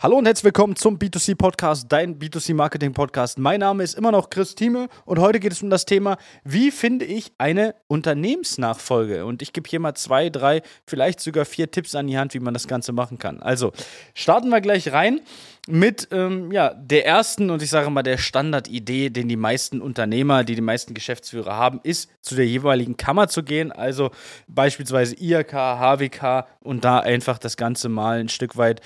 Hallo und herzlich willkommen zum B2C Podcast, dein B2C Marketing Podcast. Mein Name ist immer noch Chris Thieme und heute geht es um das Thema, wie finde ich eine Unternehmensnachfolge? Und ich gebe hier mal zwei, drei, vielleicht sogar vier Tipps an die Hand, wie man das Ganze machen kann. Also starten wir gleich rein mit ähm, ja, der ersten und ich sage mal der Standardidee, den die meisten Unternehmer, die die meisten Geschäftsführer haben, ist, zu der jeweiligen Kammer zu gehen. Also beispielsweise IHK, HWK und da einfach das Ganze mal ein Stück weit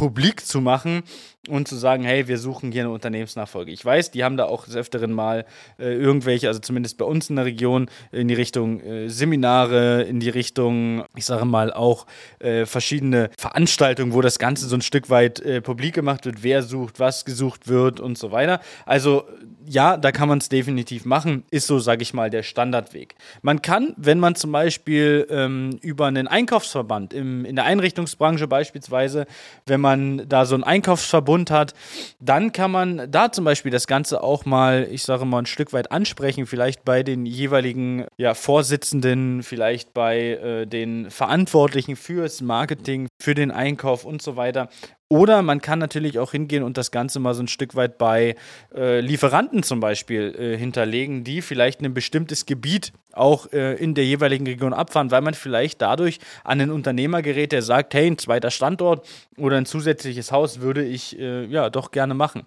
publik zu machen und zu sagen, hey, wir suchen hier eine Unternehmensnachfolge. Ich weiß, die haben da auch des Öfteren mal äh, irgendwelche, also zumindest bei uns in der Region, in die Richtung äh, Seminare, in die Richtung, ich sage mal, auch äh, verschiedene Veranstaltungen, wo das Ganze so ein Stück weit äh, publik gemacht wird, wer sucht, was gesucht wird und so weiter. Also ja, da kann man es definitiv machen, ist so, sage ich mal, der Standardweg. Man kann, wenn man zum Beispiel ähm, über einen Einkaufsverband im, in der Einrichtungsbranche beispielsweise, wenn man da so einen Einkaufsverband Bund hat, dann kann man da zum Beispiel das Ganze auch mal, ich sage mal, ein Stück weit ansprechen, vielleicht bei den jeweiligen ja, Vorsitzenden, vielleicht bei äh, den Verantwortlichen fürs Marketing, für den Einkauf und so weiter. Oder man kann natürlich auch hingehen und das Ganze mal so ein Stück weit bei äh, Lieferanten zum Beispiel äh, hinterlegen, die vielleicht ein bestimmtes Gebiet auch äh, in der jeweiligen Region abfahren, weil man vielleicht dadurch an einen Unternehmer gerät, der sagt, hey, ein zweiter Standort oder ein zusätzliches Haus würde ich äh, ja doch gerne machen.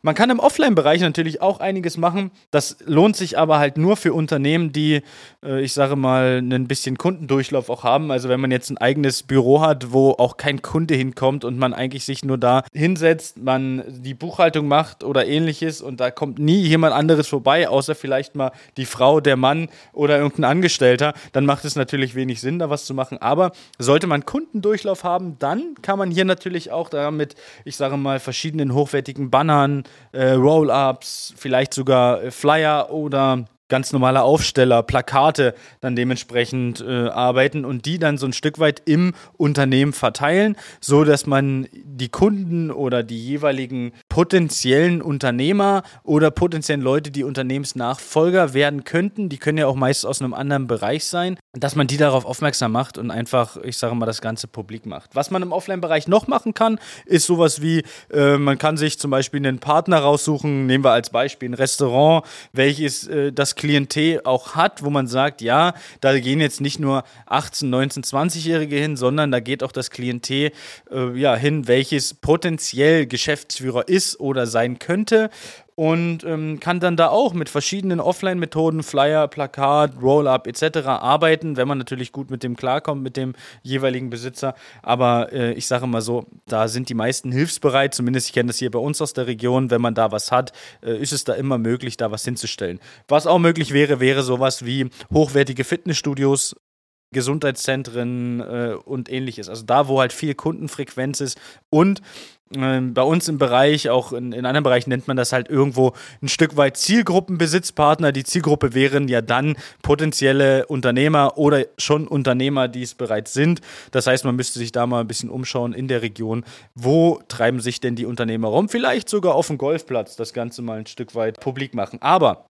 Man kann im Offline-Bereich natürlich auch einiges machen. Das lohnt sich aber halt nur für Unternehmen, die, äh, ich sage mal, ein bisschen Kundendurchlauf auch haben. Also wenn man jetzt ein eigenes Büro hat, wo auch kein Kunde hinkommt und man eigentlich sich nur da hinsetzt, man die Buchhaltung macht oder ähnliches und da kommt nie jemand anderes vorbei, außer vielleicht mal die Frau, der Mann oder irgendein Angestellter, dann macht es natürlich wenig Sinn, da was zu machen. Aber sollte man Kundendurchlauf haben, dann kann man hier natürlich auch damit, ich sage mal, verschiedenen hochwertigen Bannern, äh, Roll-ups, vielleicht sogar äh, Flyer oder ganz normale Aufsteller, Plakate dann dementsprechend äh, arbeiten und die dann so ein Stück weit im Unternehmen verteilen, so dass man die Kunden oder die jeweiligen potenziellen Unternehmer oder potenziellen Leute, die Unternehmensnachfolger werden könnten, die können ja auch meist aus einem anderen Bereich sein, dass man die darauf aufmerksam macht und einfach, ich sage mal, das Ganze publik macht. Was man im Offline-Bereich noch machen kann, ist sowas wie, äh, man kann sich zum Beispiel einen Partner raussuchen, nehmen wir als Beispiel ein Restaurant, welches äh, das Klientel auch hat, wo man sagt, ja, da gehen jetzt nicht nur 18, 19, 20-Jährige hin, sondern da geht auch das Klientel äh, ja, hin, welches potenziell Geschäftsführer ist oder sein könnte und ähm, kann dann da auch mit verschiedenen Offline-Methoden, Flyer, Plakat, Roll-up etc. arbeiten, wenn man natürlich gut mit dem klarkommt, mit dem jeweiligen Besitzer. Aber äh, ich sage mal so, da sind die meisten hilfsbereit, zumindest ich kenne das hier bei uns aus der Region, wenn man da was hat, äh, ist es da immer möglich, da was hinzustellen. Was auch möglich wäre, wäre sowas wie hochwertige Fitnessstudios Gesundheitszentren äh, und ähnliches. Also da, wo halt viel Kundenfrequenz ist und ähm, bei uns im Bereich, auch in, in anderen Bereichen nennt man das halt irgendwo ein Stück weit Zielgruppenbesitzpartner. Die Zielgruppe wären ja dann potenzielle Unternehmer oder schon Unternehmer, die es bereits sind. Das heißt, man müsste sich da mal ein bisschen umschauen in der Region. Wo treiben sich denn die Unternehmer rum? Vielleicht sogar auf dem Golfplatz das Ganze mal ein Stück weit publik machen. Aber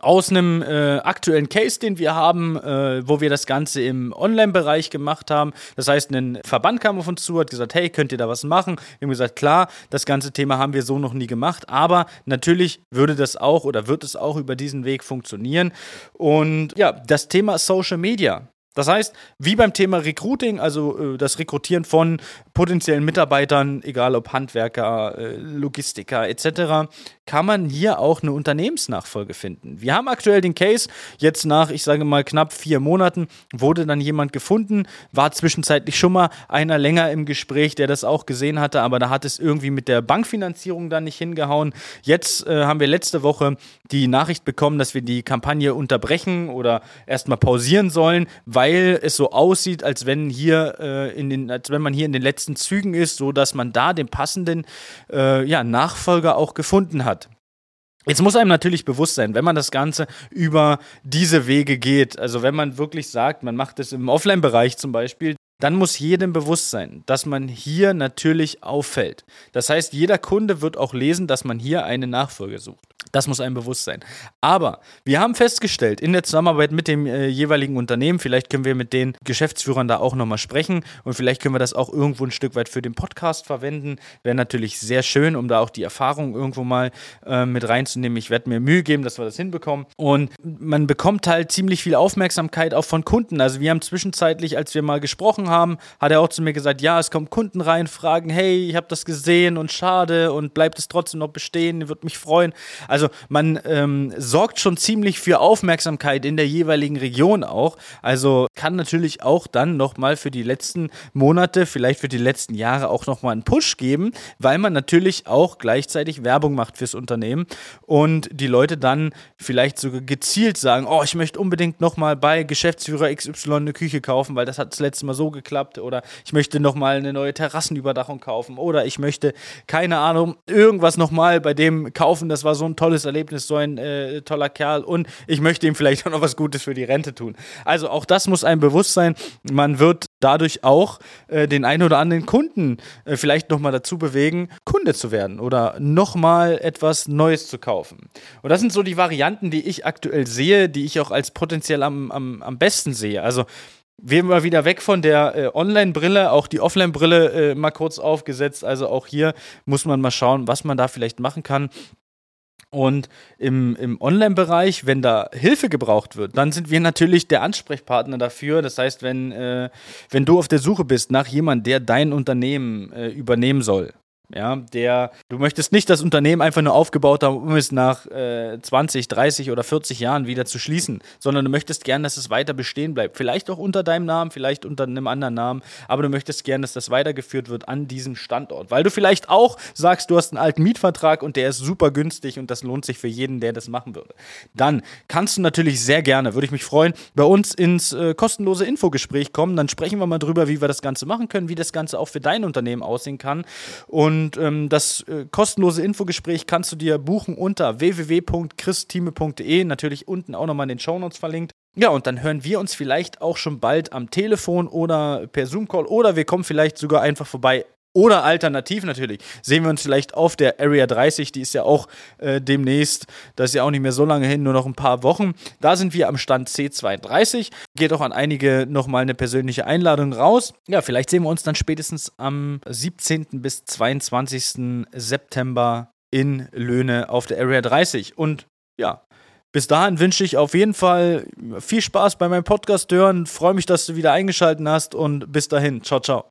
aus einem äh, aktuellen Case, den wir haben, äh, wo wir das Ganze im Online-Bereich gemacht haben. Das heißt, ein Verband kam auf uns zu, hat gesagt, hey, könnt ihr da was machen? Wir haben gesagt, klar, das ganze Thema haben wir so noch nie gemacht, aber natürlich würde das auch oder wird es auch über diesen Weg funktionieren. Und ja, das Thema Social Media. Das heißt, wie beim Thema Recruiting, also äh, das Rekrutieren von potenziellen Mitarbeitern, egal ob Handwerker, äh, Logistiker etc., kann man hier auch eine Unternehmensnachfolge finden. Wir haben aktuell den Case, jetzt nach, ich sage mal, knapp vier Monaten wurde dann jemand gefunden, war zwischenzeitlich schon mal einer länger im Gespräch, der das auch gesehen hatte, aber da hat es irgendwie mit der Bankfinanzierung dann nicht hingehauen. Jetzt äh, haben wir letzte Woche die Nachricht bekommen, dass wir die Kampagne unterbrechen oder erstmal pausieren sollen, weil weil es so aussieht, als wenn hier äh, in den, als wenn man hier in den letzten Zügen ist, so dass man da den passenden äh, ja, Nachfolger auch gefunden hat. Jetzt muss einem natürlich bewusst sein, wenn man das Ganze über diese Wege geht, also wenn man wirklich sagt, man macht es im Offline-Bereich zum Beispiel, dann muss jedem bewusst sein, dass man hier natürlich auffällt. Das heißt, jeder Kunde wird auch lesen, dass man hier eine Nachfolge sucht. Das muss einem bewusst sein. Aber wir haben festgestellt, in der Zusammenarbeit mit dem äh, jeweiligen Unternehmen, vielleicht können wir mit den Geschäftsführern da auch nochmal sprechen und vielleicht können wir das auch irgendwo ein Stück weit für den Podcast verwenden. Wäre natürlich sehr schön, um da auch die Erfahrung irgendwo mal äh, mit reinzunehmen. Ich werde mir Mühe geben, dass wir das hinbekommen. Und man bekommt halt ziemlich viel Aufmerksamkeit auch von Kunden. Also wir haben zwischenzeitlich, als wir mal gesprochen haben, hat er auch zu mir gesagt, ja, es kommen Kunden rein, fragen, hey, ich habe das gesehen und schade und bleibt es trotzdem noch bestehen, würde mich freuen. Also man ähm, sorgt schon ziemlich für Aufmerksamkeit in der jeweiligen Region auch. Also kann natürlich auch dann nochmal für die letzten Monate, vielleicht für die letzten Jahre auch nochmal einen Push geben, weil man natürlich auch gleichzeitig Werbung macht fürs Unternehmen und die Leute dann vielleicht sogar gezielt sagen, oh, ich möchte unbedingt nochmal bei Geschäftsführer XY eine Küche kaufen, weil das hat das letzte Mal so geklappt oder ich möchte nochmal eine neue Terrassenüberdachung kaufen oder ich möchte, keine Ahnung, irgendwas nochmal bei dem kaufen, das war so ein tolles Erlebnis, so ein äh, toller Kerl und ich möchte ihm vielleicht auch noch was Gutes für die Rente tun. Also auch das muss einem bewusst sein. Man wird dadurch auch äh, den einen oder anderen Kunden äh, vielleicht nochmal dazu bewegen, Kunde zu werden oder nochmal etwas Neues zu kaufen. Und das sind so die Varianten, die ich aktuell sehe, die ich auch als potenziell am, am, am besten sehe. Also wir mal wieder weg von der äh, Online-Brille, auch die Offline-Brille äh, mal kurz aufgesetzt. Also auch hier muss man mal schauen, was man da vielleicht machen kann. Und im, im Online-Bereich, wenn da Hilfe gebraucht wird, dann sind wir natürlich der Ansprechpartner dafür. Das heißt, wenn, äh, wenn du auf der Suche bist nach jemandem, der dein Unternehmen äh, übernehmen soll, ja, der, du möchtest nicht das Unternehmen einfach nur aufgebaut haben, um es nach äh, 20, 30 oder 40 Jahren wieder zu schließen, sondern du möchtest gern, dass es weiter bestehen bleibt. Vielleicht auch unter deinem Namen, vielleicht unter einem anderen Namen, aber du möchtest gern, dass das weitergeführt wird an diesem Standort. Weil du vielleicht auch sagst, du hast einen alten Mietvertrag und der ist super günstig und das lohnt sich für jeden, der das machen würde. Dann kannst du natürlich sehr gerne, würde ich mich freuen, bei uns ins äh, kostenlose Infogespräch kommen. Dann sprechen wir mal drüber, wie wir das Ganze machen können, wie das Ganze auch für dein Unternehmen aussehen kann. Und und ähm, das äh, kostenlose Infogespräch kannst du dir buchen unter www.christime.de. Natürlich unten auch nochmal in den Shownotes verlinkt. Ja, und dann hören wir uns vielleicht auch schon bald am Telefon oder per Zoom-Call oder wir kommen vielleicht sogar einfach vorbei oder alternativ natürlich sehen wir uns vielleicht auf der Area 30, die ist ja auch äh, demnächst, das ist ja auch nicht mehr so lange hin, nur noch ein paar Wochen. Da sind wir am Stand C32. Geht auch an einige nochmal eine persönliche Einladung raus. Ja, vielleicht sehen wir uns dann spätestens am 17. bis 22. September in Löhne auf der Area 30. Und ja, bis dahin wünsche ich auf jeden Fall viel Spaß bei meinem Podcast hören. Freue mich, dass du wieder eingeschaltet hast und bis dahin. Ciao, ciao.